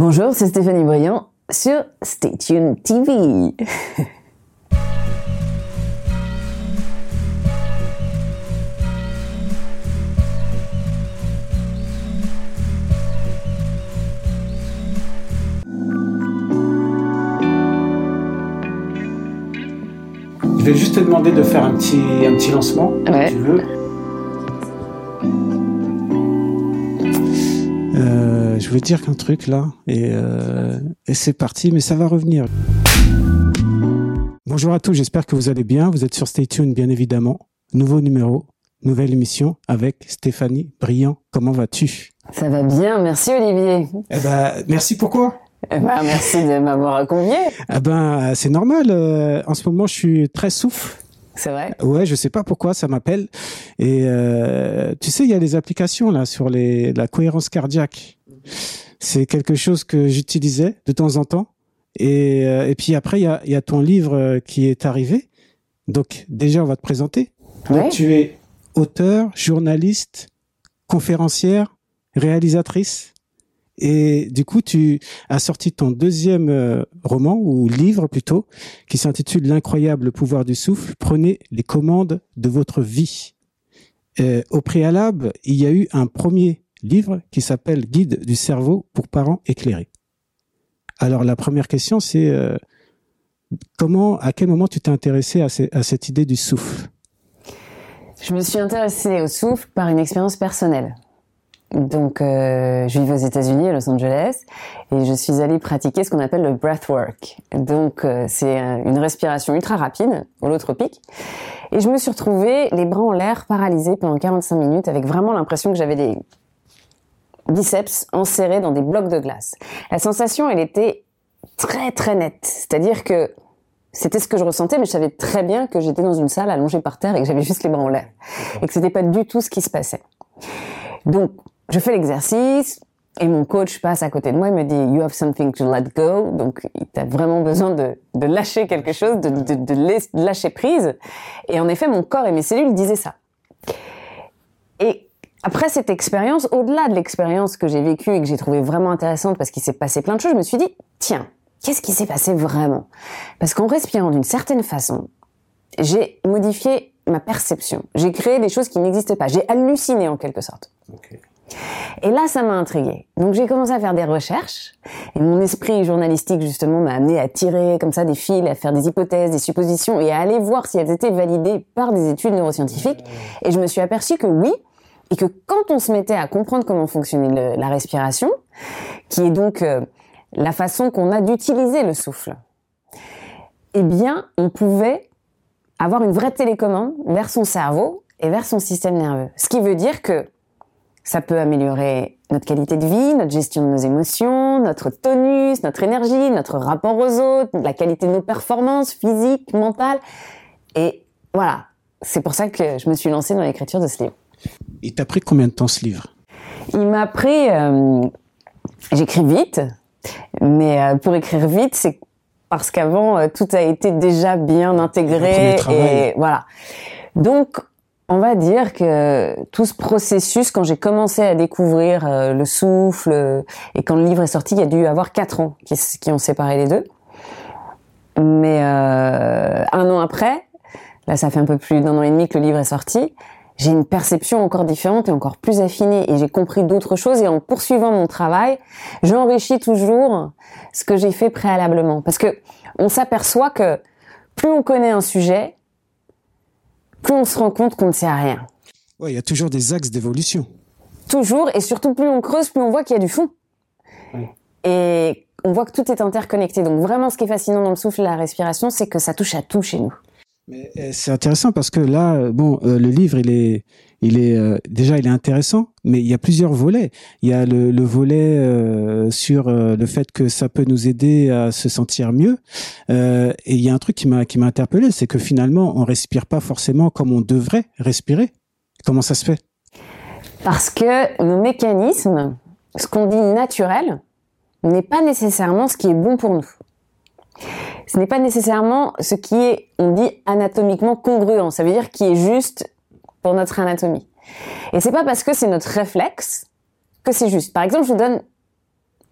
Bonjour, c'est Stéphanie Briand sur Stay Tuned TV. Je vais juste te demander de faire un petit, un petit lancement, Ouais. si tu veux. Euh, je voulais dire qu'un truc là, et, euh, et c'est parti, mais ça va revenir. Bonjour à tous, j'espère que vous allez bien. Vous êtes sur Stay Tuned, bien évidemment. Nouveau numéro, nouvelle émission avec Stéphanie Briand. Comment vas-tu? Ça va bien, merci Olivier. Eh ben, merci pourquoi? Eh ben, merci de m'avoir convié. Ah ben, c'est normal. euh, en ce moment, je suis très souffle. C'est vrai. Ouais, je sais pas pourquoi ça m'appelle. Et euh, tu sais, il y a des applications là sur les la cohérence cardiaque. C'est quelque chose que j'utilisais de temps en temps. Et, euh, et puis après, il y a, il y a ton livre euh, qui est arrivé. Donc déjà, on va te présenter. Donc, Ouais. tu es auteur, journaliste, conférencière, réalisatrice. Et du coup, tu as sorti ton deuxième euh, roman, ou livre plutôt, qui s'intitule L'incroyable pouvoir du souffle. Prenez les commandes de votre vie. Euh, au préalable, il y a eu un premier livre qui s'appelle Guide du cerveau pour parents éclairés. Alors la première question, c'est euh, comment, à quel moment tu t'es intéressé à, à cette idée du souffle? Je me suis intéressée au souffle par une expérience personnelle. Donc, euh, je vivais aux États-Unis, à Los Angeles, et je suis allée pratiquer ce qu'on appelle le breathwork. Donc, euh, c'est une respiration ultra rapide, holotropique. Et je me suis retrouvée les bras en l'air, paralysée pendant 45 minutes, avec vraiment l'impression que j'avais des biceps enserrés dans des blocs de glace. La sensation, elle était très très nette. C'est-à-dire que c'était ce que je ressentais, mais je savais très bien que j'étais dans une salle allongée par terre et que j'avais juste les bras en l'air. Et que c'était pas du tout ce qui se passait. Donc, je fais l'exercice et mon coach passe à côté de moi et me dit You have something to let go. Donc, tu as vraiment besoin de, lâcher quelque chose, de, lâcher prise. Et en effet, mon corps et mes cellules disaient ça. Et après cette expérience, au-delà de l'expérience que j'ai vécue et que j'ai trouvée vraiment intéressante parce qu'il s'est passé plein de choses, je me suis dit, tiens, qu'est-ce qui s'est passé vraiment? Parce qu'en respirant d'une certaine façon, j'ai modifié ma perception. J'ai créé des choses qui n'existaient pas. J'ai halluciné en quelque sorte. Et là, ça m'a intriguée. Donc j'ai commencé à faire des recherches et mon esprit journalistique justement m'a amené à tirer comme ça des fils, à faire des hypothèses, des suppositions et à aller voir si elles étaient validées par des études neuroscientifiques. Et je me suis aperçue que oui, et que quand on se mettait à comprendre comment fonctionnait la respiration, qui est donc euh, la façon qu'on a d'utiliser le souffle, eh bien, on pouvait avoir une vraie télécommande vers son cerveau et vers son système nerveux. Ce qui veut dire que ça peut améliorer notre qualité de vie, notre gestion de nos émotions, notre tonus, notre énergie, notre rapport aux autres, la qualité de nos performances physiques, mentales. Et voilà, c'est pour ça que je me suis lancée dans l'écriture de ce livre. Il t'a pris combien de temps ce livre? Il m'a pris... euh, J'écris vite, mais euh, pour écrire vite, c'est parce qu'avant, euh, tout a été déjà bien intégré. Et voilà. Donc, on va dire que tout ce processus, quand j'ai commencé à découvrir euh, le souffle, euh, et quand le livre est sorti, il y a dû avoir quatre ans qui, qui ont séparé les deux. Mais euh, un an après, là ça fait un peu plus d'un an et demi que le livre est sorti, j'ai une perception encore différente et encore plus affinée et j'ai compris d'autres choses et en poursuivant mon travail, j'enrichis toujours ce que j'ai fait préalablement parce que on s'aperçoit que plus on connaît un sujet, plus on se rend compte qu'on ne sait rien. Ouais, il y a toujours des axes d'évolution. Toujours et surtout plus on creuse, plus on voit qu'il y a du fond. Et on voit que tout est interconnecté. Donc vraiment ce qui est fascinant dans le souffle et la respiration, c'est que ça touche à tout chez nous. Euh, c'est intéressant parce que là, bon, euh, le livre, il est, il est euh, déjà, il est intéressant, mais il y a plusieurs volets. Il y a le, le volet sur le fait que ça peut nous aider à se sentir mieux, et il y a un truc qui m'a qui m'a interpellé, c'est que finalement, on respire pas forcément comme on devrait respirer. Comment ça se fait? Parce que nos mécanismes, ce qu'on dit naturel, n'est pas nécessairement ce qui est bon pour nous. Ce n'est pas nécessairement ce qui est, on dit, anatomiquement congruent. Ça veut dire qui est juste pour notre anatomie. Et c'est pas parce que c'est notre réflexe que c'est juste. Par exemple, je vous donne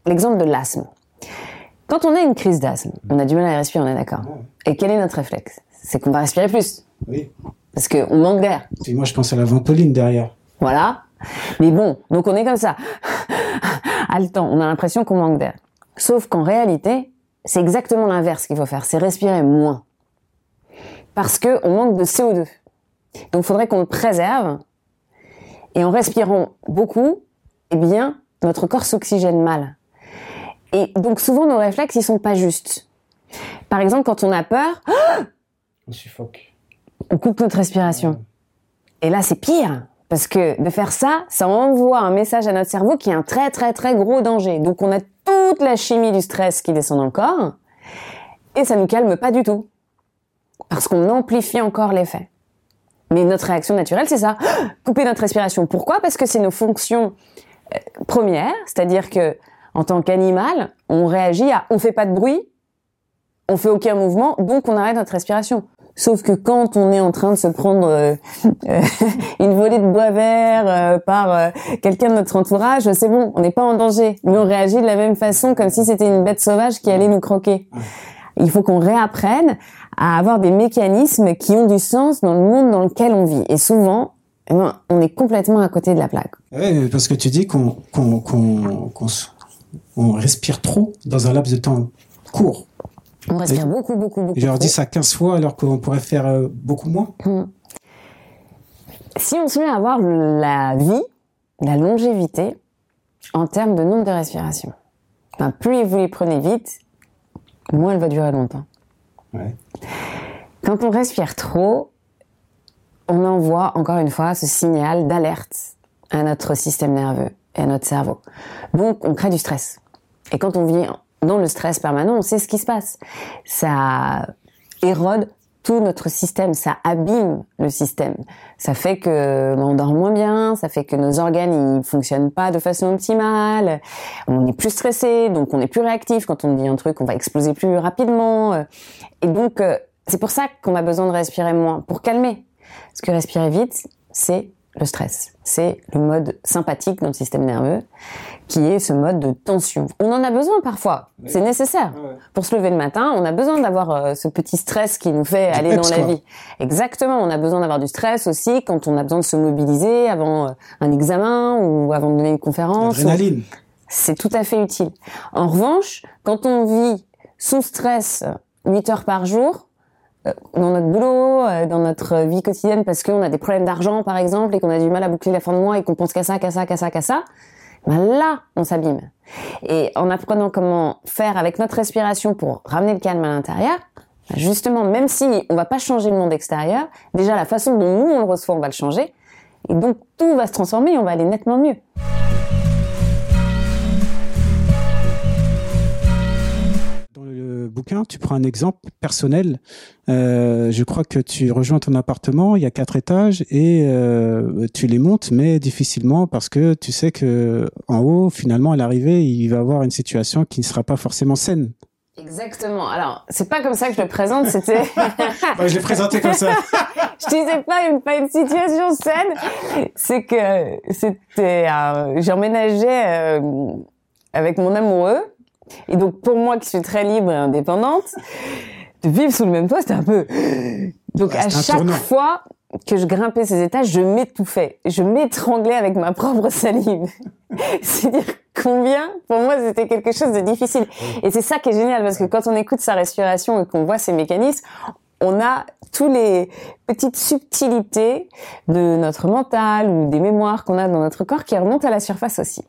l'exemple de l'asthme. Quand on a une crise d'asthme, on a du mal à respirer, on est d'accord. Et quel est notre réflexe? C'est qu'on va respirer plus. Oui. Parce qu'on manque d'air. Et moi, je pense à la ventoline derrière. Voilà. Mais bon, donc on est comme ça. Haletant, on a l'impression qu'on manque d'air. Sauf qu'en réalité, c'est exactement l'inverse qu'il faut faire, c'est respirer moins. Parce que on manque de CO2. Donc il faudrait qu'on le préserve. Et en respirant beaucoup, eh bien, notre corps s'oxygène mal. Et donc souvent nos réflexes, ils sont pas justes. Par exemple, quand on a peur, On suffoque. on coupe notre respiration. Et là, c'est pire. Parce que de faire ça, ça envoie un message à notre cerveau qui est un très très très gros danger. Donc on a toute la chimie du stress qui descend dans le corps et ça nous calme pas du tout. Parce qu'on amplifie encore l'effet. Mais notre réaction naturelle, c'est ça. Couper notre respiration. Pourquoi? Parce que c'est nos fonctions euh, premières. C'est-à-dire que, en tant qu'animal, on réagit à on fait pas de bruit, on fait aucun mouvement, donc on arrête notre respiration. Sauf que quand on est en train de se prendre euh, euh, une volée de bois vert euh, par quelqu'un de notre entourage, c'est bon, on n'est pas en danger. Mais on réagit de la même façon, comme si c'était une bête sauvage qui allait nous croquer. Il faut qu'on réapprenne à avoir des mécanismes qui ont du sens dans le monde dans lequel on vit. Et souvent, eh ben, on est complètement à côté de la plaque. Ouais, parce que tu dis qu'on respire trop dans un laps de temps court. On respire beaucoup, beaucoup, beaucoup. Je leur dis ça 15 fois alors qu'on pourrait faire euh, beaucoup moins. Si on se met à voir la vie, la longévité, en termes de nombre de respirations, ben, plus vous les prenez vite, moins elle va durer longtemps. Ouais. Quand on respire trop, on envoie encore une fois ce signal d'alerte à notre système nerveux et à notre cerveau. Donc on crée du stress. Et quand on vit dans le stress permanent, on sait ce qui se passe. Ça érode tout notre système, ça abîme le système. Ça fait que on dort moins bien, ça fait que nos organes ils fonctionnent pas de façon optimale, on est plus stressé, donc on est plus réactif. Quand on dit un truc, on va exploser plus rapidement. Et donc euh, c'est pour ça qu'on a besoin de respirer moins pour calmer. Parce que respirer vite, c'est le stress. C'est le mode sympathique dans le système nerveux, qui est ce mode de tension. On en a besoin parfois, c'est nécessaire. Pour se lever le matin, on a besoin d'avoir euh, ce petit stress qui nous fait aller peps, dans la quoi. vie. Exactement, on a besoin d'avoir du stress aussi quand on a besoin de se mobiliser avant euh, un examen ou avant de donner une conférence. ou- c'est tout à fait utile. En revanche, quand on vit sous stress 8 heures par jour, euh, dans notre boulot, euh, dans notre vie quotidienne, parce qu'on a des problèmes d'argent, par exemple, et qu'on a du mal à boucler la fin de mois et qu'on pense qu'à ça, qu'à ça, qu'à ça, qu'à ça, ben là, on s'abîme. Et en apprenant comment faire avec notre respiration pour ramener le calme à l'intérieur, ben justement, même si on va pas changer le monde extérieur, déjà la façon dont nous on le reçoit, on va le changer. Et donc tout va se transformer et on va aller nettement mieux. Bouquin, tu prends un exemple personnel. Euh, je crois que tu rejoins ton appartement, il y a quatre étages et euh, tu les montes, mais difficilement parce que tu sais que en haut, finalement, à l'arrivée, il va avoir une situation qui ne sera pas forcément saine. Exactement. Alors, c'est pas comme ça que je le présente, c'était... je l'ai présenté comme ça. je disais pas une, pas une situation saine, c'est que c'était... euh, J'emménageais euh, avec mon amoureux, et donc pour moi qui suis très libre et indépendante, de vivre sous le même toit, c'était un peu... Donc Ouais, à chaque fois que je grimpais ces étages, je m'étouffais. Je m'étranglais avec ma propre salive. c'est dire combien, pour moi, c'était quelque chose de difficile. Et c'est ça qui est génial, parce que quand on écoute sa respiration et qu'on voit ses mécanismes, on a tous les petites subtilités de notre mental ou des mémoires qu'on a dans notre corps qui remontent à la surface aussi.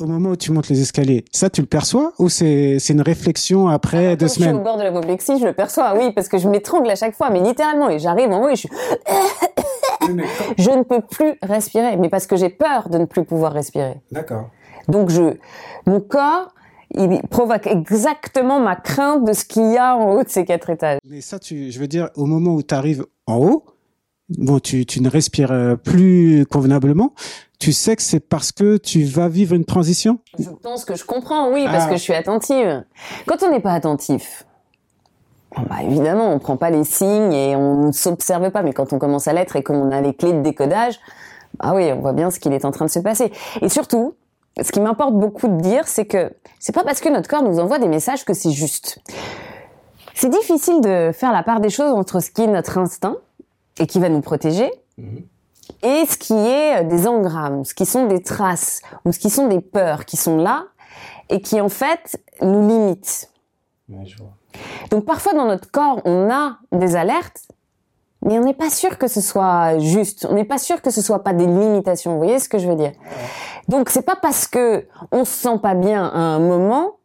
Au moment où tu montes les escaliers, ça, tu le perçois ou c'est c'est une réflexion après deux Quand je suis au semaines? bord de l'apoplexie, je le perçois, oui, parce que je m'étrangle à chaque fois, mais littéralement, et j'arrive en haut et je suis, je ne peux plus respirer, mais parce que j'ai peur de ne plus pouvoir respirer. D'accord. Donc je, mon corps, il provoque exactement ma crainte de ce qu'il y a en haut de ces quatre étages. Mais ça, tu, je veux dire, au moment où tu arrives en haut, bon, tu, tu ne respires euh, plus convenablement. Tu sais que c'est parce que tu vas vivre une transition? Je pense que je comprends, oui, parce Ah. que je suis attentive. Quand on n'est pas attentif, bon, bah évidemment, on prend pas les signes et on ne s'observe pas. Mais quand on commence à l'être et qu'on a les clés de décodage, ah oui, on voit bien ce qu'il est en train de se passer. Et surtout, ce qui m'importe beaucoup de dire, c'est que c'est pas parce que notre corps nous envoie des messages que c'est juste. C'est difficile de faire la part des choses entre ce qui est notre instinct et qui va nous protéger mhm. et ce qui est des engrammes, ce qui sont des traces ou ce qui sont des peurs qui sont là et qui en fait nous limitent. Donc parfois dans notre corps, on a des alertes, mais on n'est pas sûr que ce soit juste. On n'est pas sûr que ce soit pas des limitations. Vous voyez ce que je veux dire? Donc c'est pas parce que on se sent pas bien à un moment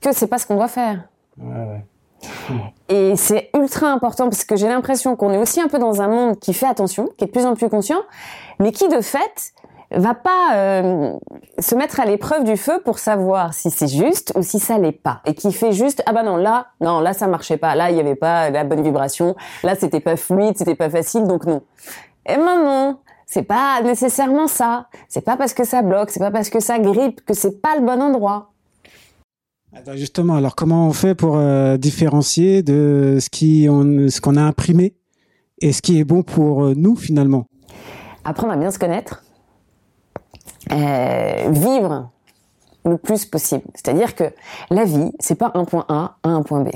que c'est pas ce qu'on doit faire. Et c'est ultra important parce que j'ai l'impression qu'on est aussi un peu dans un monde qui fait attention, qui est de plus en plus conscient, mais qui de fait va pas euh, se mettre à l'épreuve du feu pour savoir si c'est juste ou si ça l'est pas. Et qui fait juste ah bah non là non là ça marchait pas. Là il y avait pas la bonne vibration. Là c'était pas fluide c'était pas facile donc non. Et maintenant c'est pas nécessairement ça. C'est pas parce que ça bloque c'est pas parce que ça grippe que c'est pas le bon endroit justement alors comment on fait pour euh, différencier de ce qui on, ce qu'on a imprimé et ce qui est bon pour euh, nous finalement? Apprendre à bien se connaître euh, vivre le plus possible. C'est-à-dire que la vie, c'est pas un point A à un point B.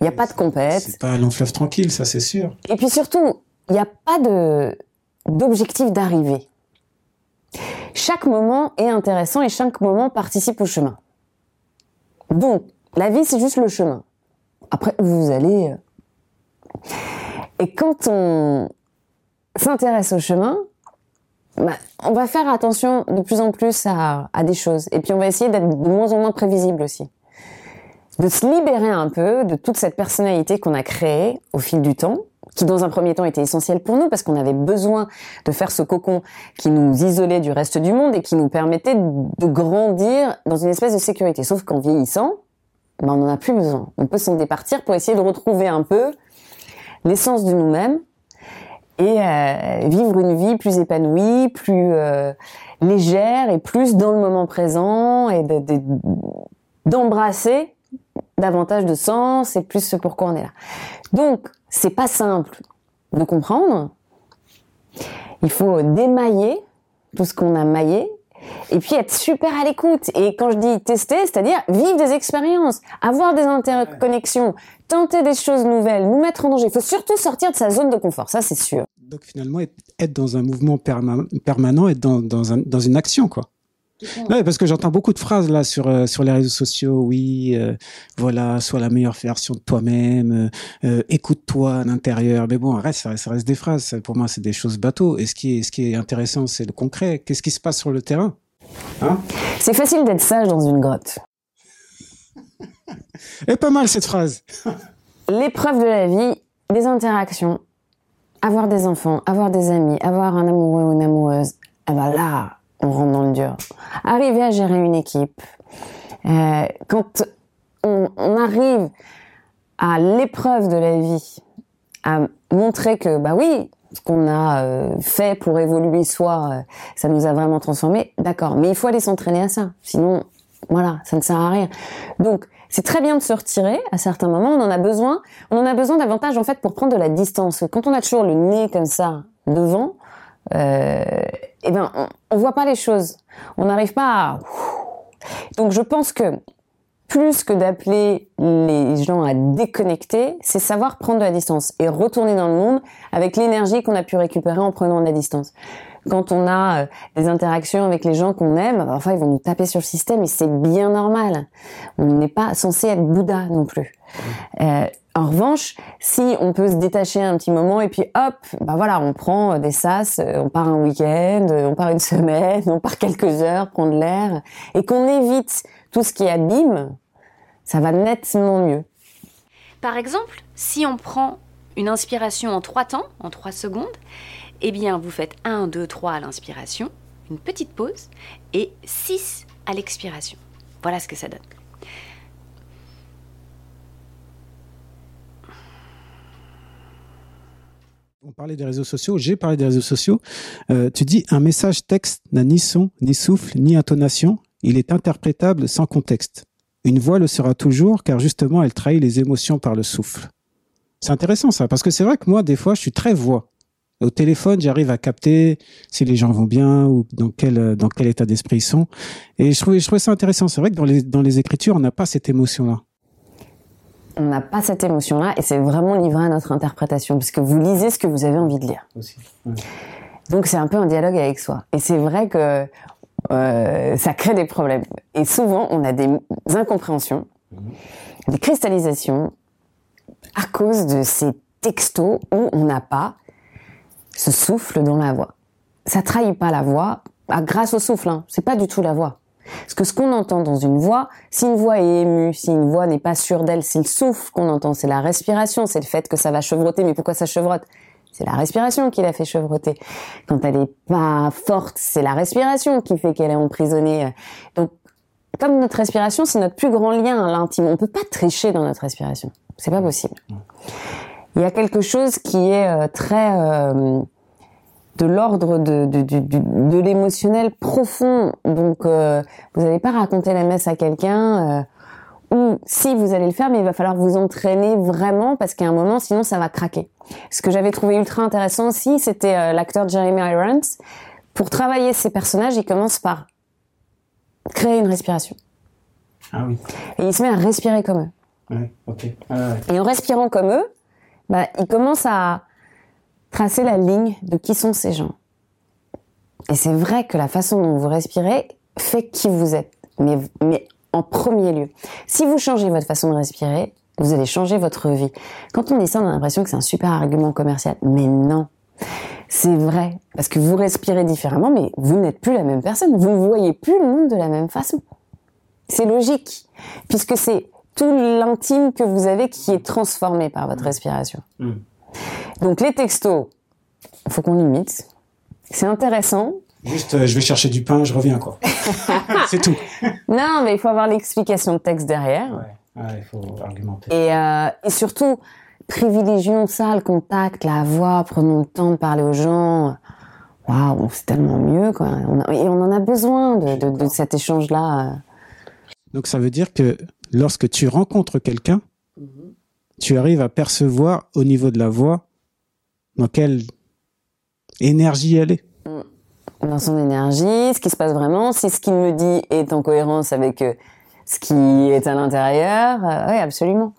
Il n'y a pas de compète. C'est pas un long fleuve tranquille, ça c'est sûr. Et puis surtout, il n'y a pas de d'objectif d'arrivée. Chaque moment est intéressant et chaque moment participe au chemin. Donc, la vie, c'est juste le chemin. Après, vous allez... Euh, et quand on s'intéresse au chemin, bah, on va faire attention de plus en plus à, des choses. Et puis on va essayer d'être de moins en moins prévisible aussi. De se libérer un peu de toute cette personnalité qu'on a créée au fil du temps, qui dans un premier temps était essentielle pour nous parce qu'on avait besoin de faire ce cocon qui nous isolait du reste du monde et qui nous permettait de grandir dans une espèce de sécurité. Sauf qu'en vieillissant, bah, on n'en a plus besoin. On peut s'en départir pour essayer de retrouver un peu l'essence de nous-mêmes et euh, vivre une vie plus épanouie, plus euh, légère et plus dans le moment présent et d'embrasser davantage de sens et plus ce pourquoi on est là. Donc, c'est pas simple de comprendre. Il faut démailler tout ce qu'on a maillé et puis être super à l'écoute. Et quand je dis tester, c'est-à-dire vivre des expériences, avoir des interconnexions, tenter des choses nouvelles, nous mettre en danger. Il faut surtout sortir de sa zone de confort, ça c'est sûr. Donc finalement, être dans un mouvement permanent, être dans, dans, un, dans une action, quoi. Ouais, parce que j'entends beaucoup de phrases là sur euh, sur les réseaux sociaux. Oui, euh, voilà, sois la meilleure version de toi-même. Euh, écoute-toi à l'intérieur. Mais bon, reste, ça reste, des phrases. Pour moi, c'est des choses bateaux. Et ce qui est ce qui est intéressant, c'est le concret. Qu'est-ce qui se passe sur le terrain hein? C'est facile d'être sage dans une grotte. Et pas mal cette phrase. L'épreuve de la vie, des interactions, avoir des enfants, avoir des amis, avoir un amoureux ou une amoureuse. Eh ben là, on rentre dans le dur. Arriver à gérer une équipe. Euh, quand on, arrive à l'épreuve de la vie, à montrer que, bah oui, ce qu'on a euh, fait pour évoluer soi, euh, ça nous a vraiment transformé, d'accord. Mais il faut aller s'entraîner à ça. Sinon, voilà, ça ne sert à rien. Donc, c'est très bien de se retirer à certains moments. On en a besoin. On en a besoin davantage en fait pour prendre de la distance. Quand on a toujours le nez comme ça devant, euh, eh ben, on, on voit pas les choses. On n'arrive pas à. Donc, je pense que plus que d'appeler les gens à déconnecter, c'est savoir prendre de la distance et retourner dans le monde avec l'énergie qu'on a pu récupérer en prenant de la distance quand on a euh, des interactions avec les gens qu'on aime, parfois ils vont nous taper sur le système et c'est bien normal. On n'est pas censé être Bouddha non plus. Euh, en revanche, si on peut se détacher un petit moment et puis hop, bah voilà, on prend des sas, euh, on part un week-end, on part une semaine, on part quelques heures, prendre l'air, et qu'on évite tout ce qui abîme, ça va nettement mieux. Par exemple, si on prend une inspiration en trois temps, en trois secondes, eh bien, vous faites 1, 2, 3 à l'inspiration, une petite pause, et 6 à l'expiration. Voilà ce que ça donne. On parlait des réseaux sociaux, j'ai parlé des réseaux sociaux. Euh, tu dis un message texte n'a ni son, ni souffle, ni intonation. Il est interprétable sans contexte. Une voix le sera toujours car justement elle trahit les émotions par le souffle. C'est intéressant ça, parce que c'est vrai que moi, des fois, je suis très voix. Au téléphone, j'arrive à capter si les gens vont bien ou dans quel dans quel état d'esprit ils sont. Et je trouvais je trouvais ça intéressant. C'est vrai que dans les dans les écritures, on n'a pas cette émotion-là. On n'a pas cette émotion-là et c'est vraiment livré à notre interprétation parce que vous lisez ce que vous avez envie de lire. Aussi. Ouais. Donc c'est un peu un dialogue avec soi. Et c'est vrai que euh, ça crée des problèmes. Et souvent, on a des incompréhensions, des cristallisations à cause de ces textos où on n'a pas ce souffle dans la voix. Ça trahit pas la voix ah, grâce au souffle. Hein. C'est pas du tout la voix. Parce que ce qu'on entend dans une voix, si une voix est émue, si une voix n'est pas sûre d'elle, c'est le souffle qu'on entend, c'est la respiration, c'est le fait que ça va chevrotter. Mais pourquoi ça chevrotte c'est la respiration qui l'a fait chevrotter. Quand elle est pas forte, c'est la respiration qui fait qu'elle est emprisonnée. Donc, comme notre respiration, c'est notre plus grand lien à l'intime. On peut pas tricher dans notre respiration. C'est pas possible. Il y a quelque chose qui est euh, très euh, de l'ordre de, de, de, de l'émotionnel profond. Donc, euh, vous n'allez pas raconter la messe à quelqu'un. Euh, ou si vous allez le faire, mais il va falloir vous entraîner vraiment parce qu'à un moment, sinon ça va craquer. Ce que j'avais trouvé ultra intéressant aussi, c'était euh, l'acteur Jeremy Irons. Pour travailler ses personnages, il commence par créer une respiration. Ah oui. Et il se met à respirer comme eux. Ouais, ok. Ah, ouais. Et en respirant comme eux, bah, il commence à tracer la ligne de qui sont ces gens. Et c'est vrai que la façon dont vous respirez fait qui vous êtes. Mais, en premier lieu. Si vous changez votre façon de respirer, vous allez changer votre vie. Quand on dit ça, on a l'impression que c'est un super argument commercial. Mais non. C'est vrai. Parce que vous respirez différemment, mais vous n'êtes plus la même personne. Vous ne voyez plus le monde de la même façon. C'est logique. Puisque c'est tout l'intime que vous avez qui est transformé par votre respiration. Mm. Donc les textos, faut qu'on limite. C'est intéressant, Juste, euh, je vais chercher du pain, je reviens quoi. c'est tout. Non, mais il faut avoir l'explication de texte derrière. Ouais, ouais, il faut argumenter. Et, euh, et surtout, privilégions ça, le contact, la voix, prenons le temps de parler aux gens. Waouh, c'est tellement mieux, quoi. On a- et on en a besoin de, de, de cet échange-là. Donc ça veut dire que lorsque tu rencontres quelqu'un, tu arrives à percevoir au niveau de la voix dans quelle énergie elle est? Dans son énergie, ce qui se passe vraiment, si ce qu'il me dit est en cohérence avec euh, ce qui est à l'intérieur. Euh, oui, absolument.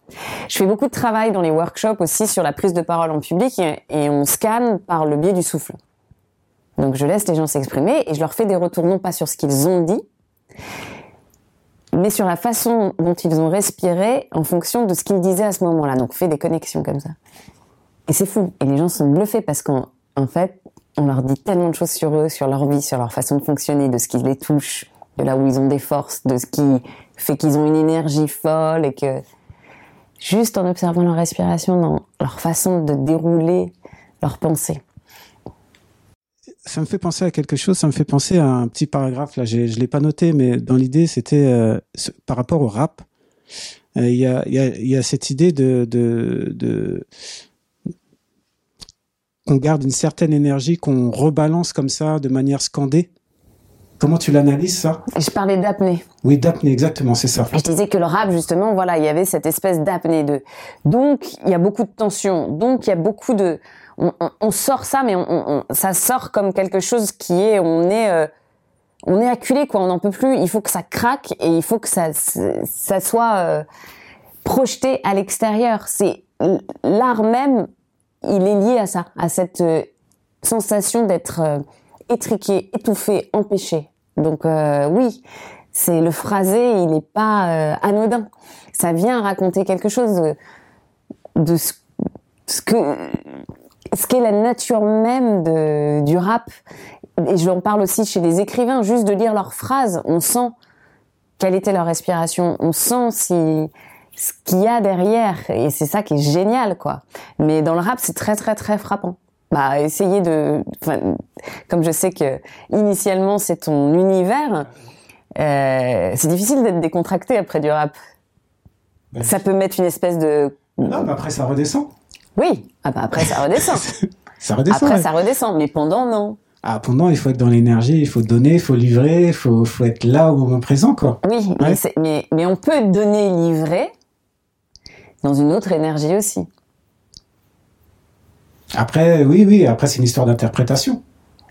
Je fais beaucoup de travail dans les workshops aussi sur la prise de parole en public et, et on scanne par le biais du souffle. Donc je laisse les gens s'exprimer et je leur fais des retours non pas sur ce qu'ils ont dit, mais sur la façon dont ils ont respiré en fonction de ce qu'ils disaient à ce moment-là. Donc fais des connexions comme ça. Et c'est fou. Et les gens sont bluffés parce qu'en en fait, on leur dit tellement de choses sur eux, sur leur vie, sur leur façon de fonctionner, de ce qui les touche, de là où ils ont des forces, de ce qui fait qu'ils ont une énergie folle et que juste en observant leur respiration, dans leur façon de dérouler leurs pensées. Ça me fait penser à quelque chose, ça me fait penser à un petit paragraphe, là je l'ai pas noté, mais dans l'idée c'était euh, par rapport au rap. Euh, Il y, a, cette idée de qu'on garde une certaine énergie, qu'on rebalance comme ça de manière scandée. Comment tu l'analyses ça? Je parlais d'apnée. Oui, d'apnée, exactement, c'est ça. Je disais que le rap, justement, voilà, il y avait cette espèce d'apnée de. Donc, il y a beaucoup de tension. Donc, il y a beaucoup de. On, on- on sort ça, mais on- ça sort comme quelque chose qui est. On est. euh, on est acculé, quoi. On n'en peut plus. Il faut que ça craque et il faut que ça, ça soit euh, projeté à l'extérieur. C'est l'art même. Il est lié à ça, à cette euh, sensation d'être euh, étriqué, étouffé, empêché. Donc euh, oui, c'est le phrasé, il n'est pas anodin. Ça vient raconter quelque chose de, ce, que ce qu'est la nature même du rap. Et j'en parle aussi chez les écrivains, juste de lire leurs phrases, on sent quelle était leur respiration, on sent si ce qu'il y a derrière, et c'est ça qui est génial, quoi. Mais dans le rap, c'est très très très frappant. Bah, essayez de, enfin, comme je sais que initialement c'est ton univers, euh, c'est difficile d'être décontracté après du rap. Ben, Ça peut mettre une espèce de, Non, mais après ça redescend. oui, ah bah après ça redescend. Ça redescend. après ouais. ça redescend, mais pendant non. Ah, pendant, il faut être dans l'énergie, il faut donner, il faut livrer, il faut, faut être là au moment présent, quoi. Oui, mais, Ouais. mais, mais on peut donner livrer dans une autre énergie aussi. Après, oui, oui, après c'est une histoire d'interprétation.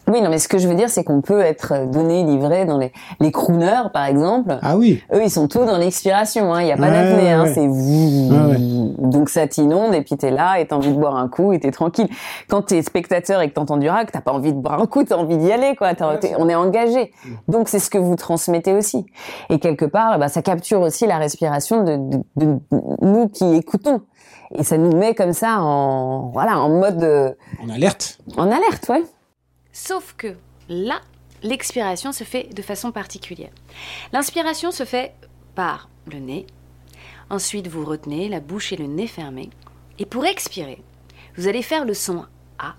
Oui, non, mais ce que je veux dire, c'est qu'on peut être donné, livré dans les, les crooners, par exemple. Ah oui. Eux, ils sont tous dans l'expiration, hein. Il n'y a pas Ouais, d'apnée, hein. ouais. C'est vous. Ouais, Donc ça t'inonde et puis t'es là et t'as envie de boire un coup et t'es tranquille. Quand t'es spectateur et que t'entends du rap, t'as pas envie de boire un coup, t'as envie d'y aller, quoi. On est engagé. Donc c'est ce que vous transmettez aussi. Et quelque part, bah, ça capture aussi la respiration de, de- de nous qui écoutons. Et ça nous met comme ça en, voilà, en mode, euh, On alerte. en alerte, ouais. Sauf que là, l'expiration se fait de façon particulière. L'inspiration se fait par le nez. Ensuite, vous retenez la bouche et le nez fermés. Et pour expirer, vous allez faire le son A.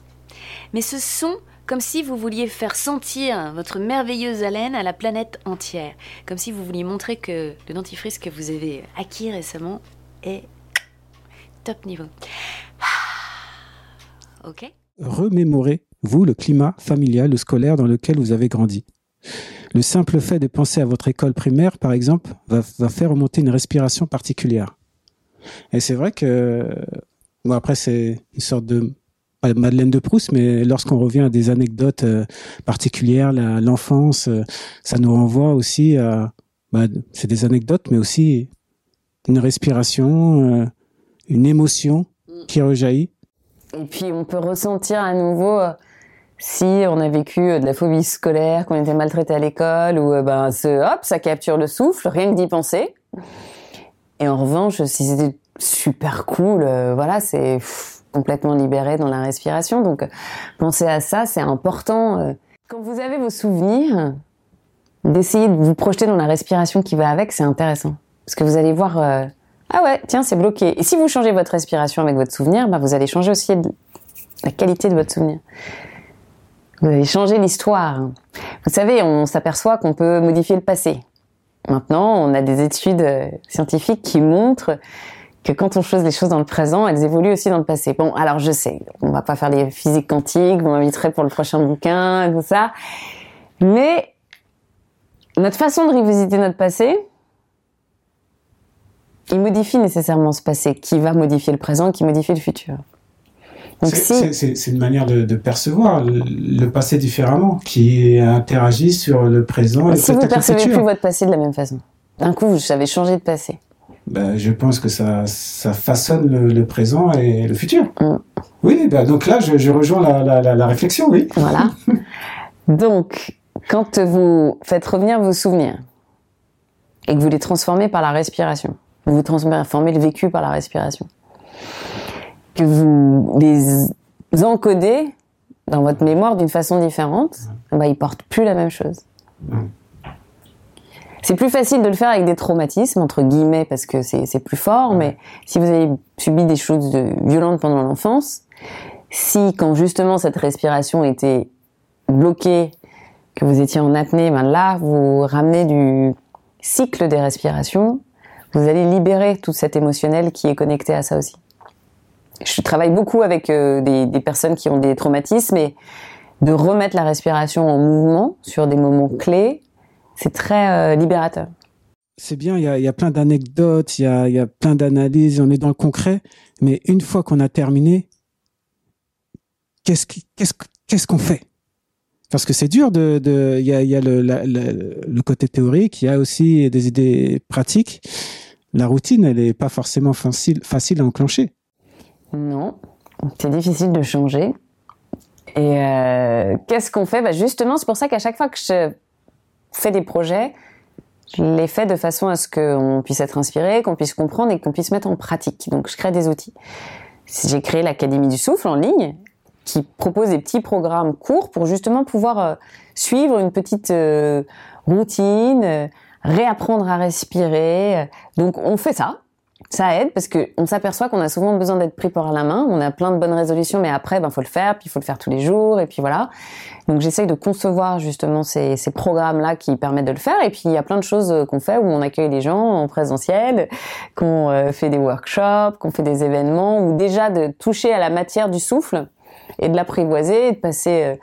Mais ce son, comme si vous vouliez faire sentir votre merveilleuse haleine à la planète entière. Comme si vous vouliez montrer que le dentifrice que vous avez acquis récemment est top niveau. Ok Remémorez-vous le climat familial ou scolaire dans lequel vous avez grandi. Le simple fait de penser à votre école primaire, par exemple, va, va faire remonter une respiration particulière. Et c'est vrai que, bon après c'est une sorte de pas Madeleine de Proust, mais lorsqu'on revient à des anecdotes euh, particulières, l'enfance, euh, ça nous renvoie aussi à, bah, c'est des anecdotes, mais aussi une respiration, euh, une émotion qui rejaillit. Et puis on peut ressentir à nouveau si on a vécu euh, de la phobie scolaire, qu'on était maltraité à l'école, ou euh, ben ce hop, ça capture le souffle, rien que d'y penser. Et en revanche, si c'était super cool, euh, voilà, c'est complètement libéré dans la respiration. Donc penser à ça, c'est important. Quand vous avez vos souvenirs, d'essayer de vous projeter dans la respiration qui va avec, c'est intéressant. Parce que vous allez voir, ah ouais, tiens, c'est bloqué. Et si vous changez votre respiration avec votre souvenir, bah, vous allez changer aussi la qualité de votre souvenir. Vous allez changer l'histoire. Vous savez, on s'aperçoit qu'on peut modifier le passé. Maintenant, on a des études euh, scientifiques qui montrent que quand on chose les choses dans le présent, elles évoluent aussi dans le passé. Bon, alors je sais, on va pas faire les physiques quantiques, vous m'inviterez pour le prochain bouquin, tout ça. Mais notre façon de revisiter notre passé, il modifie nécessairement ce passé, qui va modifier le présent, qui modifie le futur. C'est- une manière de, de percevoir le, le passé différemment, qui interagit sur le présent et si vous le percevez plus votre passé de la même façon, d'un coup, vous avez changé de passé. Ben, je pense que ça, ça façonne le, le présent et le futur. Mm. Oui, ben, donc là, je, je rejoins la, la, la, la réflexion, oui. Voilà. Donc, quand vous faites revenir vos souvenirs et que vous les transformez par la respiration, vous transformez le vécu par la respiration, que vous les encodez dans votre mémoire d'une façon différente, bah, ils portent plus la même chose. Mm. C'est plus facile de le faire avec des traumatismes, entre guillemets, parce que c'est c'est plus fort, mais si vous avez subi des choses de- violentes pendant l'enfance, si quand justement cette respiration était bloquée, que vous étiez en apnée, ben là, vous ramenez du cycle des respirations, vous allez libérer tout cet émotionnel qui est connecté à ça aussi. Je travaille beaucoup avec euh, des, personnes qui ont des traumatismes et de remettre la respiration en mouvement sur des moments clés, c'est très euh, libérateur. C'est bien, il y a, plein d'anecdotes, il y a, plein d'analyses, on est dans le concret, mais une fois qu'on a terminé, qu'est-ce qu'on fait? Parce que c'est dur il y a, le, côté théorique, il y a aussi des idées pratiques. La routine, elle est pas forcément facile à enclencher. Non, c'est difficile de changer. Et euh, qu'est-ce qu'on fait? Bah Justement, c'est pour ça qu'à chaque fois que je fais des projets, je les fais de façon à ce qu'on puisse être inspiré, qu'on puisse comprendre et qu'on puisse mettre en pratique. Donc, je crée des outils. J'ai créé l'Académie du souffle en ligne, qui propose des petits programmes courts pour justement pouvoir euh, suivre une petite euh, routine, réapprendre à respirer. Donc, on fait ça ça aide parce que on s'aperçoit qu'on a souvent besoin d'être pris par la main. On a plein de bonnes résolutions, mais après, ben faut le faire, puis il faut le faire tous les jours, et puis voilà. Donc j'essaye de concevoir justement ces, ces programmes-là qui permettent de le faire. Et puis il y a plein de choses euh, qu'on fait où on accueille les gens en présentiel, qu'on euh, fait des workshops, qu'on fait des événements, ou déjà de toucher à la matière du souffle et de l'apprivoiser, et de passer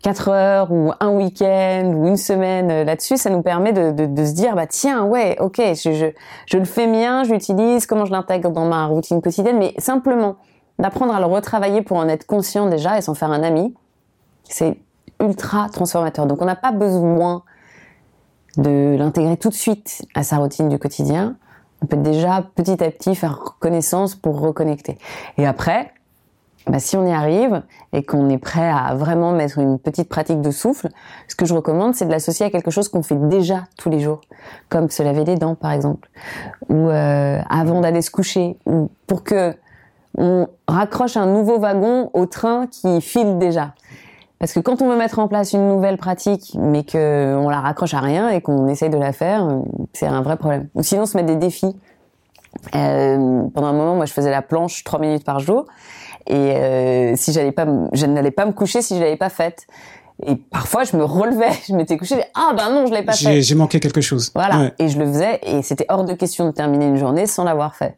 euh, quatre heures ou un week-end ou une semaine euh, là-dessus, ça nous permet de, de, de se dire bah tiens ouais ok je, je, je le fais bien, je l'utilise, comment je l'intègre dans ma routine quotidienne, mais simplement d'apprendre à le retravailler pour en être conscient déjà et s'en faire un ami, c'est ultra transformateur. Donc on n'a pas besoin de l'intégrer tout de suite à sa routine du quotidien. On peut déjà petit à petit faire connaissance pour reconnecter. Et après, bah, si on y arrive et qu'on est prêt à vraiment mettre une petite pratique de souffle, ce que je recommande, c'est de l'associer à quelque chose qu'on fait déjà tous les jours, comme se laver les dents par exemple, ou euh, avant d'aller se coucher, ou pour que on raccroche un nouveau wagon au train qui file déjà. Parce que quand on veut mettre en place une nouvelle pratique, mais que on la raccroche à rien et qu'on essaye de la faire, c'est un vrai problème. Ou sinon, se mettre des défis. Euh, pendant un moment, moi, je faisais la planche trois minutes par jour, et euh, si j'allais pas, je n'allais pas me coucher si je l'avais pas faite. Et parfois, je me relevais, je m'étais couchée, ah ben non, je l'ai pas fait. J'ai manqué quelque chose. Voilà, et je le faisais, et c'était hors de question de terminer une journée sans l'avoir fait.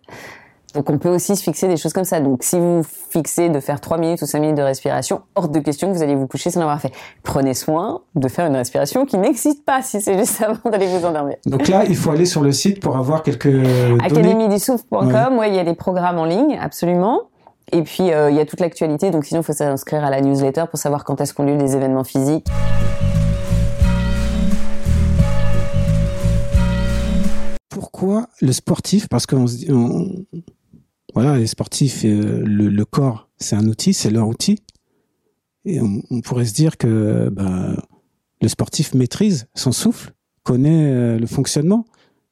Donc on peut aussi se fixer des choses comme ça. Donc si vous fixez de faire 3 minutes ou 5 minutes de respiration, hors de question que vous allez vous coucher sans l'avoir fait. Prenez soin de faire une respiration qui n'existe pas si c'est juste avant d'aller vous endormir. Donc là, il faut aller sur le site pour avoir quelques académiedusouffle.com, ouais. il y a des programmes en ligne, absolument. Et puis euh, il y a toute l'actualité, donc sinon il faut s'inscrire à la newsletter pour savoir quand est-ce qu'on lieu les événements physiques. Pourquoi le sportif Parce qu'on se dit, voilà, les sportifs, euh, le, corps, c'est un outil, c'est leur outil. Et on, pourrait se dire que bah, le sportif maîtrise son souffle, connaît euh, le fonctionnement.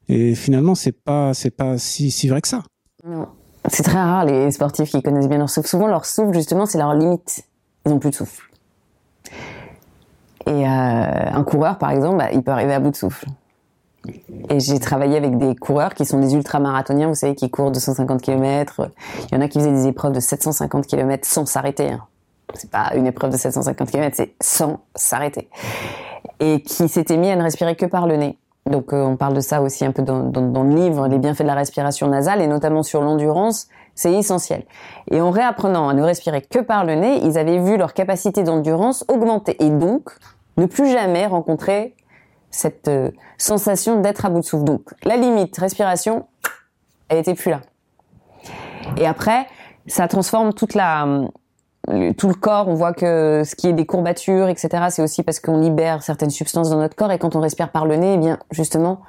Et finalement, c'est pas, c'est pas si, si vrai que ça. Non. C'est très rare les sportifs qui connaissent bien leur souffle. Souvent, leur souffle, justement, c'est leur limite. Ils n'ont plus de souffle. Et euh, un coureur, par exemple, bah, il peut arriver à bout de souffle. Et j'ai travaillé avec des coureurs qui sont des ultramarathoniens, vous savez, qui courent 250 km. Il y en a qui faisaient des épreuves de 750 km sans s'arrêter. Hein. C'est pas une épreuve de 750 km, c'est sans s'arrêter. Et qui s'étaient mis à ne respirer que par le nez. Donc euh, on parle de ça aussi un peu dans, le livre, les bienfaits de la respiration nasale, et notamment sur l'endurance, c'est essentiel. Et en réapprenant à ne respirer que par le nez, ils avaient vu leur capacité d'endurance augmenter, et donc ne plus jamais rencontrer cette euh, sensation d'être à bout de souffle. Donc la limite respiration, elle était plus là. Et après, ça transforme toute la tout le corps. On voit que ce qui est des courbatures, etc., c'est aussi parce qu'on libère certaines substances dans notre corps et quand on respire par le nez, eh bien justement,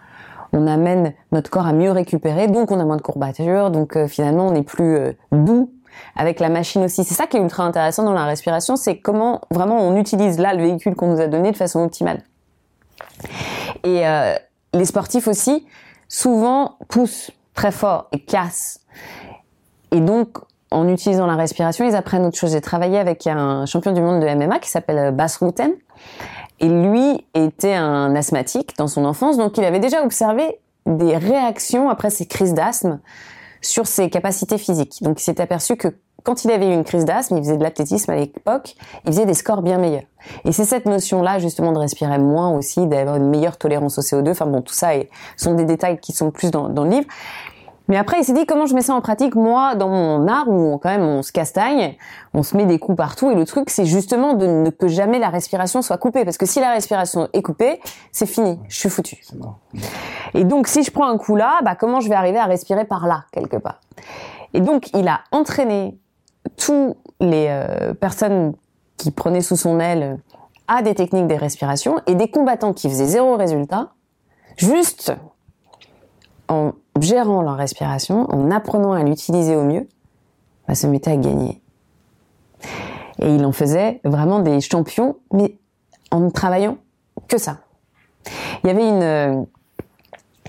on amène notre corps à mieux récupérer, donc on a moins de courbatures, donc euh, finalement on est plus euh, doux avec la machine aussi. C'est ça qui est ultra intéressant dans la respiration, c'est comment vraiment on utilise là le véhicule qu'on nous a donné de façon optimale. Et euh, les sportifs aussi, souvent, poussent très fort et cassent. Et donc, en utilisant la respiration, ils apprennent autre chose. J'ai travaillé avec un champion du monde de MMA qui s'appelle euh, Bas Rutten. Et lui était un asthmatique dans son enfance, donc il avait déjà observé des réactions après ses crises d'asthme sur ses capacités physiques. Donc il s'est aperçu que quand il avait eu une crise d'asthme, il faisait de l'athlétisme à l'époque, il faisait des scores bien meilleurs. Et c'est cette notion-là, justement, de respirer moins aussi, d'avoir une meilleure tolérance au CO2. Enfin bon, tout ça est, sont des détails qui sont plus dans, dans le livre. Mais après, il s'est dit comment je mets ça en pratique, moi, dans mon art, où quand même on se castagne, on se met des coups partout, et le truc, c'est justement de ne que jamais la respiration soit coupée, parce que si la respiration est coupée, c'est fini, je suis foutu. Et donc, si je prends un coup là, bah, comment je vais arriver à respirer par là, quelque part? Et donc, il a entraîné tous les euh, personnes qui prenaient sous son aile à des techniques de respiration et des combattants qui faisaient zéro résultat, juste en gérant leur respiration, en apprenant à l'utiliser au mieux, bah, se mettaient à gagner. Et il en faisait vraiment des champions, mais en ne travaillant que ça. Il y avait une euh,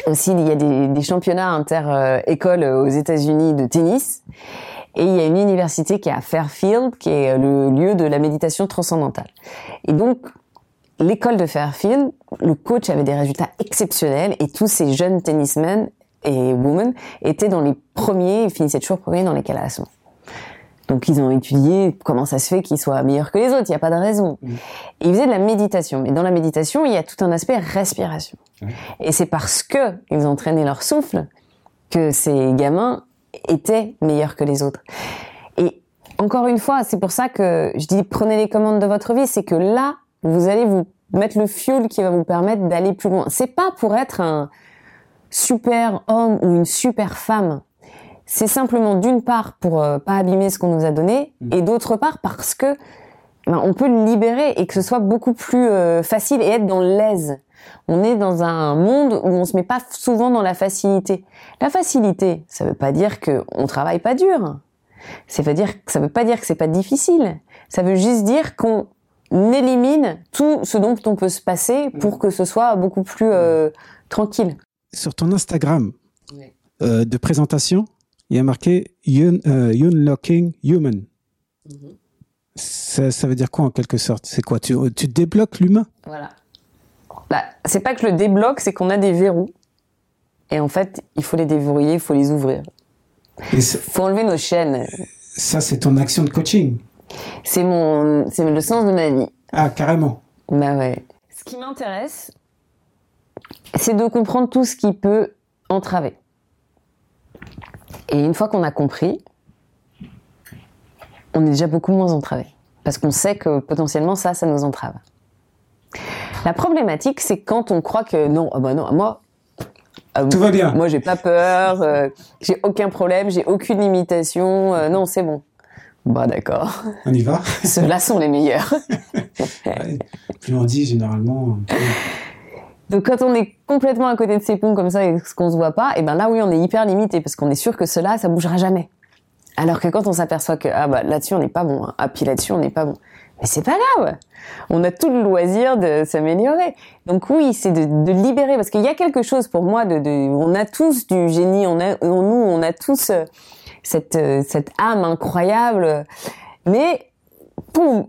aussi il y a des, championnats inter-écoles aux États-Unis de tennis et il y a une université qui est à Fairfield, qui est le lieu de la méditation transcendantale. Et donc, l'école de Fairfield, le coach avait des résultats exceptionnels et tous ces jeunes tennismen et women étaient dans les premiers, ils finissaient toujours premiers dans les classements. Donc ils ont étudié comment ça se fait qu'ils soient meilleurs que les autres, il n'y a pas de raison. Mmh. Et ils faisaient de la méditation. Mais dans la méditation, il y a tout un aspect respiration. Mmh. Et c'est parce que ils entraînaient leur souffle que ces gamins était meilleur que les autres. Et encore une fois, c'est pour ça que je dis prenez les commandes de votre vie, c'est que là, vous allez vous mettre le fuel qui va vous permettre d'aller plus loin. C'est pas pour être un super homme ou une super femme. c'est simplement d'une part pour euh, pas abîmer ce qu'on nous a donné, Mm. et d'autre part parce que ben, on peut le libérer et que ce soit beaucoup plus euh, facile et être dans l'aise. On est dans un monde où on se met pas souvent dans la facilité. La facilité, ça veut pas dire que on travaille pas dur. Ça veut dire, ça veut pas dire que c'est pas difficile. Ça veut juste dire qu'on élimine tout ce dont on peut se passer pour que ce soit beaucoup plus euh, tranquille. Sur ton Instagram euh, de présentation, il y a marqué Un- euh, Unlocking Human. Ça, ça veut dire quoi en quelque sorte? C'est quoi? Tu, tu débloques l'humain? Voilà. Bah, c'est pas que je le débloque, c'est qu'on a des verrous. Et en fait, il faut les déverrouiller, il faut les ouvrir. Ça, faut enlever nos chaînes. ça, c'est ton action de coaching? C'est mon, c'est le sens de ma vie. Ah, carrément. Bah ouais. Ce qui m'intéresse, c'est de comprendre tout ce qui peut entraver. Et une fois qu'on a compris, on est déjà beaucoup moins entravé. Parce qu'on sait que potentiellement ça, ça nous entrave. La problématique, c'est quand on croit que non, ah bah non, moi, ah, Tout va bien. moi j'ai pas peur, euh, j'ai aucun problème, j'ai aucune limitation, euh, non, c'est bon. Bah d'accord, On y va ceux-là sont les meilleurs. Ouais. Plus on dit généralement. plus- Donc quand on est complètement à côté de ces ponts comme ça et qu'on se voit pas, et ben là oui on est hyper limité parce qu'on est sûr que cela ça bougera jamais. Alors que quand on s'aperçoit que ah bah là-dessus on n'est pas bon, hein. ah puis là-dessus on n'est pas bon, mais c'est pas grave. On a tout le loisir de s'améliorer. Donc oui c'est de, de libérer parce qu'il y a quelque chose pour moi de, de on a tous du génie, on a en nous on a tous euh, cette euh, cette âme incroyable, mais poum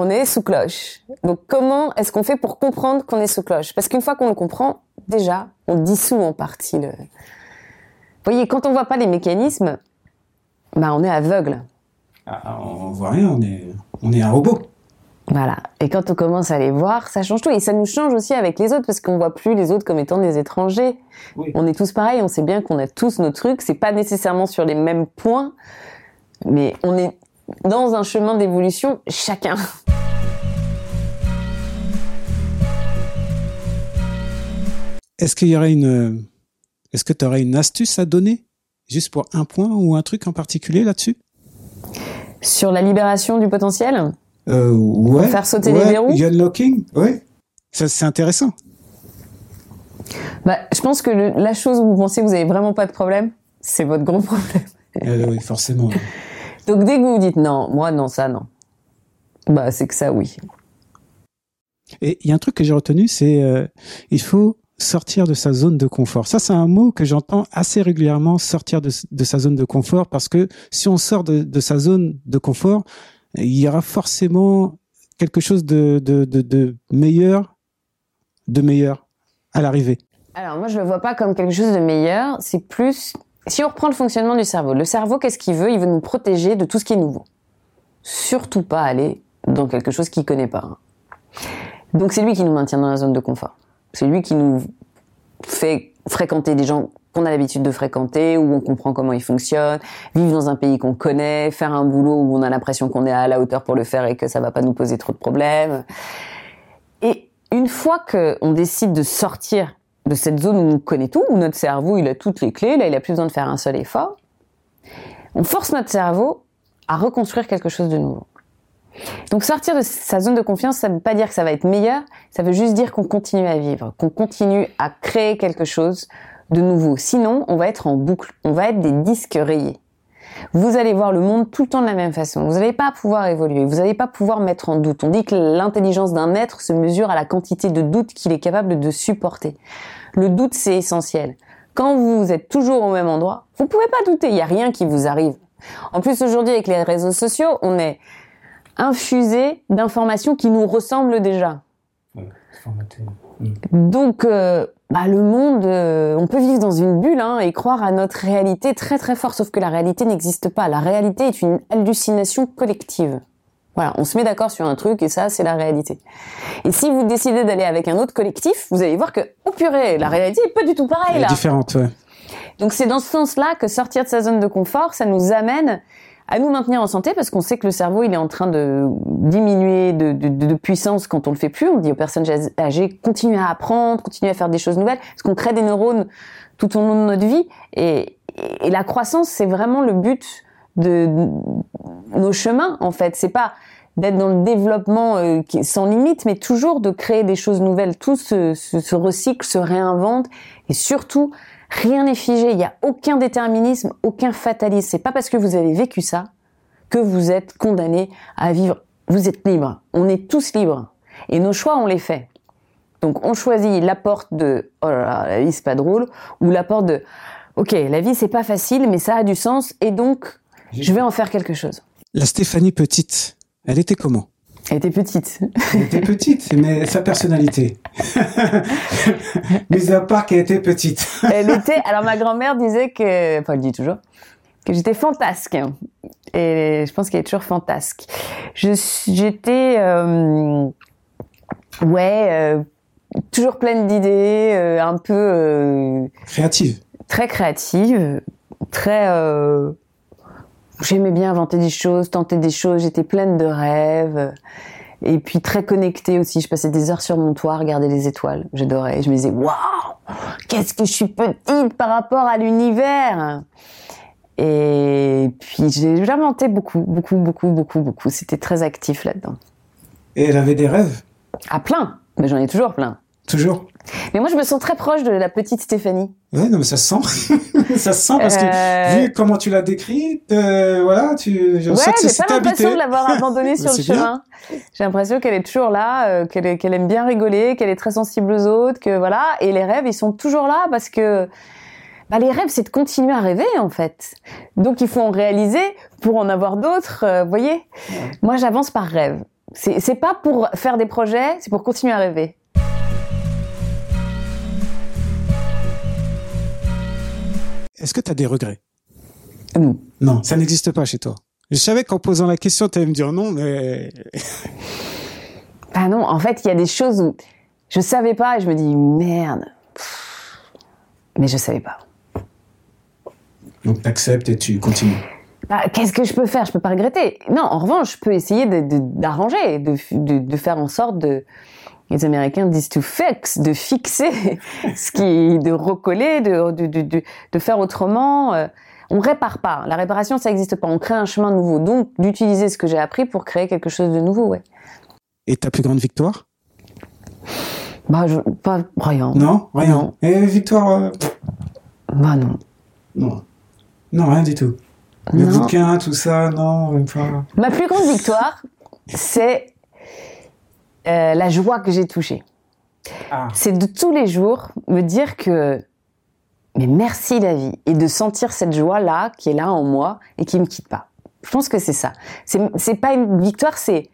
on est sous cloche. Donc comment est-ce qu'on fait pour comprendre qu'on est sous cloche? Parce qu'une fois qu'on le comprend, déjà, on dissout en partie le... Vous voyez, quand on voit pas les mécanismes, bah on est aveugle. Ah, on voit rien, on est, on est un robot. Voilà. Et quand on commence à les voir, ça change tout. Et ça nous change aussi avec les autres, parce qu'on voit plus les autres comme étant des étrangers. Oui. On est tous pareils, on sait bien qu'on a tous nos trucs. C'est pas nécessairement sur les mêmes points, mais on est dans un chemin d'évolution chacun. Est-ce qu'il y aurait une, est-ce que tu aurais une astuce à donner juste pour un point ou un truc en particulier là-dessus? Sur la libération du potentiel, euh, ouais. faire sauter ouais, les verrous Unlocking, ouais. Ça, c'est intéressant. Bah, je pense que le- la chose où vous pensez que vous avez vraiment pas de problème, c'est votre gros problème. Euh, oui, forcément. Donc dès que vous vous dites non, moi non, ça non, bah c'est que ça oui. Et il y a un truc que j'ai retenu, c'est euh, il faut sortir de sa zone de confort. Ça, c'est un mot que j'entends assez régulièrement, sortir de, de sa zone de confort, parce que si on sort de, de sa zone de confort, il y aura forcément quelque chose de, de, de, de meilleur, de meilleur à l'arrivée. Alors moi je le vois pas comme quelque chose de meilleur, c'est plus si on reprend le fonctionnement du cerveau. Le cerveau qu'est-ce qu'il veut? Il veut nous protéger de tout ce qui est nouveau. Surtout pas aller dans quelque chose qu'il connaît pas. Donc c'est lui qui nous maintient dans la zone de confort. C'est lui qui nous fait fréquenter des gens qu'on a l'habitude de fréquenter, où on comprend comment ils fonctionnent, vivre dans un pays qu'on connaît, faire un boulot où on a l'impression qu'on est à la hauteur pour le faire et que ça va pas nous poser trop de problèmes. Et une fois qu'on décide de sortir de cette zone où on connaît tout, où notre cerveau il a toutes les clés, là il a plus besoin de faire un seul effort, on force notre cerveau à reconstruire quelque chose de nouveau. Donc sortir de sa zone de confiance, ça ne veut pas dire que ça va être meilleur, ça veut juste dire qu'on continue à vivre, qu'on continue à créer quelque chose de nouveau. Sinon, on va être en boucle, on va être des disques rayés. Vous allez voir le monde tout le temps de la même façon. Vous n'allez pas pouvoir évoluer. Vous n'allez pas pouvoir mettre en doute. On dit que l'intelligence d'un être se mesure à la quantité de doutes qu'il est capable de supporter. Le doute, c'est essentiel. Quand vous êtes toujours au même endroit, vous pouvez pas douter. Il n'y a rien qui vous arrive. En plus, aujourd'hui, avec les réseaux sociaux, on est infusé d'informations qui nous ressemblent déjà. Donc, euh, bah, le monde, euh, on peut vivre dans une bulle hein, et croire à notre réalité très très fort, sauf que la réalité n'existe pas. La réalité est une hallucination collective. Voilà, on se met d'accord sur un truc et ça, c'est la réalité. Et si vous décidez d'aller avec un autre collectif, vous allez voir que, oh purée, la réalité est pas du tout pareille Elle est là. différente, ouais. Donc c'est dans ce sens-là que sortir de sa zone de confort, ça nous amène à nous maintenir en santé parce qu'on sait que le cerveau il est en train de diminuer de, puissance quand on le fait plus. On dit aux personnes âgées continuez à apprendre, continuez à faire des choses nouvelles parce qu'on crée des neurones tout au long de notre vie et, la croissance, c'est vraiment le but de nos chemins, en fait. C'est pas d'être dans le développement euh, sans limite, mais toujours de créer des choses nouvelles. Tout se, recycle, se réinvente, et surtout, rien n'est figé. Il n'y a aucun déterminisme, aucun fatalisme. C'est pas parce que vous avez vécu ça que vous êtes condamné à vivre. Vous êtes libre. On est tous libres. Et nos choix, on les fait. Donc, on choisit la porte de oh là là, la vie c'est pas drôle, ou la porte de ok, la vie c'est pas facile, mais ça a du sens, et donc je vais en faire quelque chose. La Stéphanie petite, elle était comment? Elle était petite. Elle était petite, mais sa personnalité. mais à part qu'elle était petite. elle était. Alors ma grand-mère disait que, enfin elle dit toujours, que j'étais fantasque. Et je pense qu'elle est toujours fantasque. J'étais, euh, ouais, euh, toujours pleine d'idées, euh, un peu créative. Très créative, très J'aimais bien inventer des choses, tenter des choses, j'étais pleine de rêves. Et puis très connectée aussi, je passais des heures sur mon toit à regarder les étoiles. J'adorais. Je me disais, waouh, qu'est-ce que je suis petite par rapport à l'univers. Et puis j'ai inventé beaucoup, beaucoup, beaucoup, beaucoup, beaucoup. C'était très actif là-dedans. Et elle avait des rêves? À plein, mais j'en ai toujours plein. Toujours mais moi, je me sens très proche de la petite Stéphanie. Ouais, non, mais ça se sent. ça se sent parce que, euh, vu comment tu l'as décrit, euh, voilà, tu, je ouais, j'ai pas l'impression de l'avoir abandonnée sur le chemin. J'ai l'impression qu'elle est toujours là, euh, qu'elle qu'elle aime bien rigoler, qu'elle est très sensible aux autres, que voilà. Et les rêves, ils sont toujours là parce que, bah, les rêves, c'est de continuer à rêver, en fait. Donc, il faut en réaliser pour en avoir d'autres, vous voyez. Moi, j'avance par rêve. C'est pas pour faire des projets, c'est pour continuer à rêver. Est-ce que tu as des regrets? Non. Non, ça n'existe pas chez toi. Je savais qu'en posant la question, tu allais me dire non, mais... bah non, en fait, il y a des choses où je savais pas et je me dis merde. Mais je savais pas. Donc acceptes et tu continues. Bah, qu'est-ce que je peux faire? Je peux pas regretter. Non, en revanche, je peux essayer d'arranger, de, de, de, faire en sorte de, les Américains disent to fix, de fixer, ce qui, de recoller, de, de, de, de faire autrement. Euh, on répare pas. La réparation, ça n'existe pas. On crée un chemin nouveau. Donc, d'utiliser ce que j'ai appris pour créer quelque chose de nouveau, ouais. Et ta plus grande victoire? Bah, je, pas rien. Non, rien. Et victoire euh, Bah non. Non. Non, rien du tout. Le bouquin, tout ça, non, même pas. Ma plus grande victoire, c'est euh, la joie que j'ai touchée. Ah. C'est de tous les jours me dire que mais merci la vie et de sentir cette joie là qui est là en moi et qui me quitte pas. Je pense que c'est ça. C'est c'est pas une victoire, c'est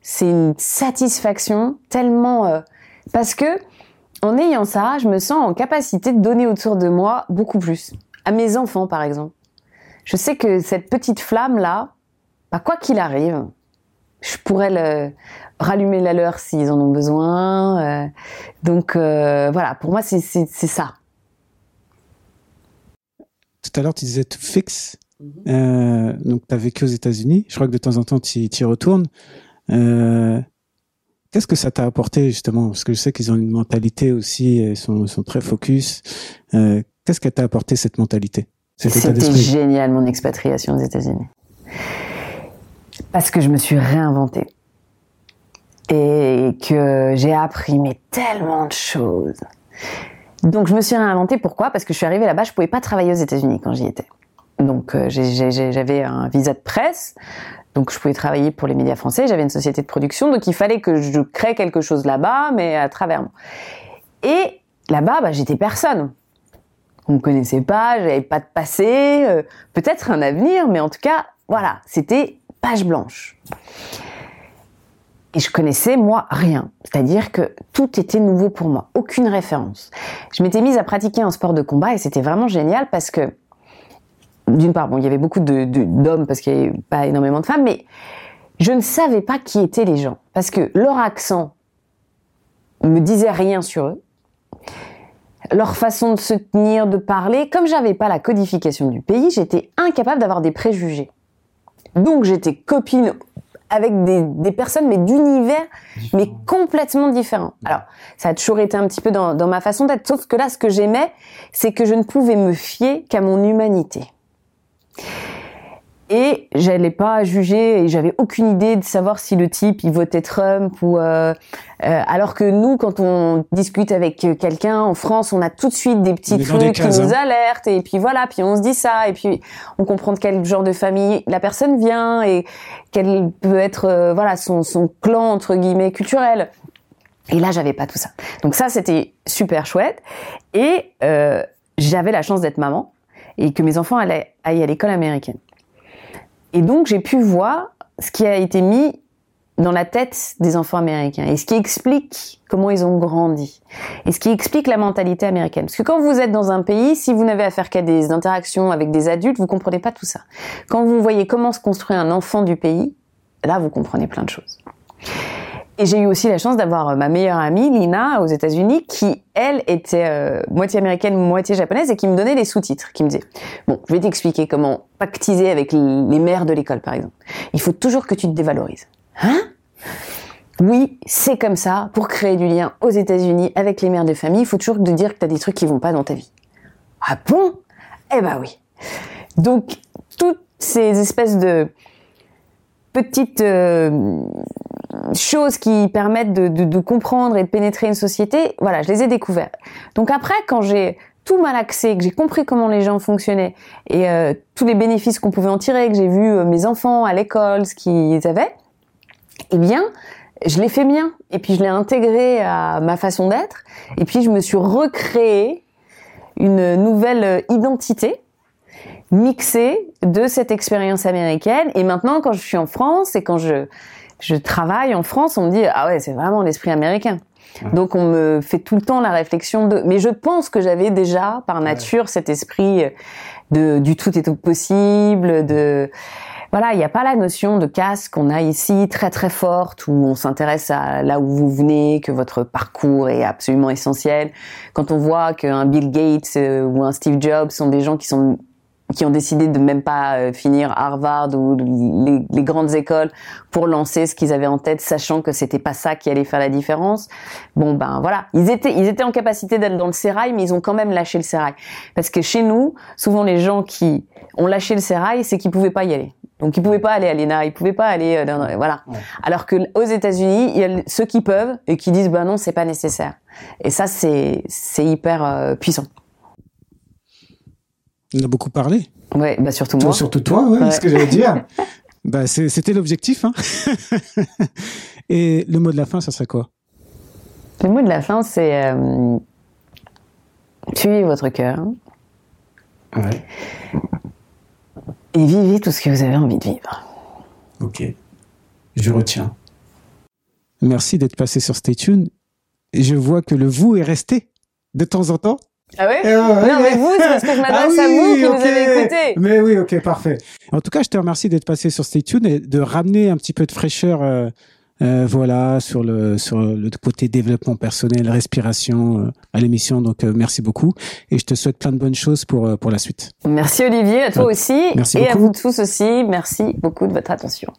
c'est une satisfaction tellement euh, parce que en ayant ça, je me sens en capacité de donner autour de moi beaucoup plus à mes enfants par exemple. Je sais que cette petite flamme là, bah, quoi qu'il arrive, je pourrais le, rallumer la leur s'ils en ont besoin. Euh, donc euh, voilà, pour moi c'est ça. Tout à l'heure tu disais tout fixe. Mhm. Euh, donc tu as vécu aux États-Unis. Je crois que de temps en temps tu y retournes. Qu'est-ce que ça t'a apporté justement? Parce que je sais qu'ils ont une mentalité aussi, ils sont, sont très focus. Qu'est-ce qu'elle t'a apporté cette mentalité? C'était génial mon expatriation aux États-Unis. Parce que je me suis réinventée et que j'ai appris mais tellement de choses. Donc je me suis réinventée. Pourquoi? Parce que je suis arrivée là-bas, je pouvais pas travailler aux États-Unis quand j'y étais. Donc euh, j'avais un visa de presse, donc je pouvais travailler pour les médias français. J'avais une société de production, donc il fallait que je crée quelque chose là-bas, mais à travers moi. Et là-bas, bah, j'étais personne. On me connaissait pas, j'avais pas de passé, euh, peut-être un avenir, mais en tout cas, voilà, c'était blanche. Et je connaissais, moi, rien. C'est-à-dire que tout était nouveau pour moi. Aucune référence. Je m'étais mise à pratiquer un sport de combat et c'était vraiment génial parce que, d'une part, bon, il y avait beaucoup d'hommes de, parce qu'il n'y avait pas énormément de femmes, mais je ne savais pas qui étaient les gens. Parce que leur accent me disait rien sur eux. Leur façon de se tenir, de parler, comme j'avais pas la codification du pays, j'étais incapable d'avoir des préjugés. Donc j'étais copine avec des, des personnes, mais d'univers, mais complètement différents. Alors, ça a toujours été un petit peu dans, dans ma façon d'être, sauf que là, ce que j'aimais, c'est que je ne pouvais me fier qu'à mon humanité. Et j'allais pas juger et j'avais aucune idée de savoir si le type il votait Trump ou euh, euh, alors que nous quand on discute avec quelqu'un en France on a tout de suite des petits trucs qui nous hein. alertent et puis voilà puis on se dit ça et puis on comprend de quel genre de famille la personne vient et quel peut être euh, voilà son, son clan entre guillemets culturel. Et là j'avais pas tout ça. Donc ça c'était super chouette. Et euh, j'avais la chance d'être maman et que mes enfants allaient aillent à l'école américaine et donc j'ai pu voir ce qui a été mis dans la tête des enfants américains et ce qui explique comment ils ont grandi et ce qui explique la mentalité américaine. Parce que quand vous êtes dans un pays, si vous n'avez affaire qu'à des interactions avec des adultes, vous comprenez pas tout ça. Quand vous voyez comment se construit un enfant du pays, là vous comprenez plein de choses. Et j'ai eu aussi la chance d'avoir euh, ma meilleure amie, Lina, aux États-Unis, qui, elle, était euh, moitié américaine, moitié japonaise, et qui me donnait les sous-titres, qui me disait, bon, je vais t'expliquer comment pactiser avec les mères de l'école, par exemple. Il faut toujours que tu te dévalorises. Hein? Oui, c'est comme ça. Pour créer du lien aux États-Unis avec les mères de famille, il faut toujours te dire que tu as des trucs qui vont pas dans ta vie. Ah bon? Eh ben oui. Donc, toutes ces espèces de petites euh, choses qui permettent de, de, de, comprendre et de pénétrer une société, voilà, je les ai découvertes. Donc après, quand j'ai tout mal axé, que j'ai compris comment les gens fonctionnaient et euh, tous les bénéfices qu'on pouvait en tirer, que j'ai vu euh, mes enfants à l'école, ce qu'ils avaient, eh bien, je l'ai fait mien. Et puis je l'ai intégré à ma façon d'être. Et puis je me suis recréé une nouvelle identité mixée de cette expérience américaine. Et maintenant, quand je suis en France et quand je je travaille en France, on me dit ah ouais c'est vraiment l'esprit américain. Donc on me fait tout le temps la réflexion de. Mais je pense que j'avais déjà par nature cet esprit de du tout est tout possible, de voilà, il n'y a pas la notion de casse qu'on a ici très très forte où on s'intéresse à là où vous venez, que votre parcours est absolument essentiel. Quand on voit qu'un Bill Gates euh, ou un Steve Jobs sont des gens qui sont qui ont décidé de même pas euh, finir Harvard ou les, les, grandes écoles pour lancer ce qu'ils avaient en tête, sachant que c'était pas ça qui allait faire la différence. Bon ben voilà, ils étaient ils étaient en capacité d'être dans le sérail, mais ils ont quand même lâché le sérail parce que chez nous, souvent les gens qui ont lâché le sérail, c'est qu'ils pouvaient pas y aller. Donc ils pouvaient pas aller à l'ENA, ils pouvaient pas aller euh, dans, voilà. Alors que aux États-Unis, il y a ceux qui peuvent et qui disent ben non, c'est pas nécessaire. Et ça c'est c'est hyper euh, puissant. On a beaucoup parlé. Ouais, bah surtout moi. Surtout toi, ouais, ce que j'allais dire. bah c'était l'objectif. Hein. Et le mot de la fin, ça serait quoi? Le mot de la fin, c'est euh, tuez votre cœur. Ouais. Et vivez tout ce que vous avez envie de vivre. Ok. Je retiens. Merci d'être passé sur Stay Tuned. Je vois que le vous est resté de temps en temps. Ah ouais, euh, Non, mais vous, c'est parce que je m'adresse ah à vous que vous avez écouté. Mais oui, ok, parfait. En tout cas, je te remercie d'être passé sur Stay Tuned et de ramener un petit peu de fraîcheur, euh, euh, voilà, sur le sur le côté développement personnel, respiration euh, à l'émission. Donc, merci beaucoup et je te souhaite plein de bonnes choses pour pour la suite. Merci Olivier, à toi aussi merci et beaucoup. à vous tous aussi. Merci beaucoup de votre attention.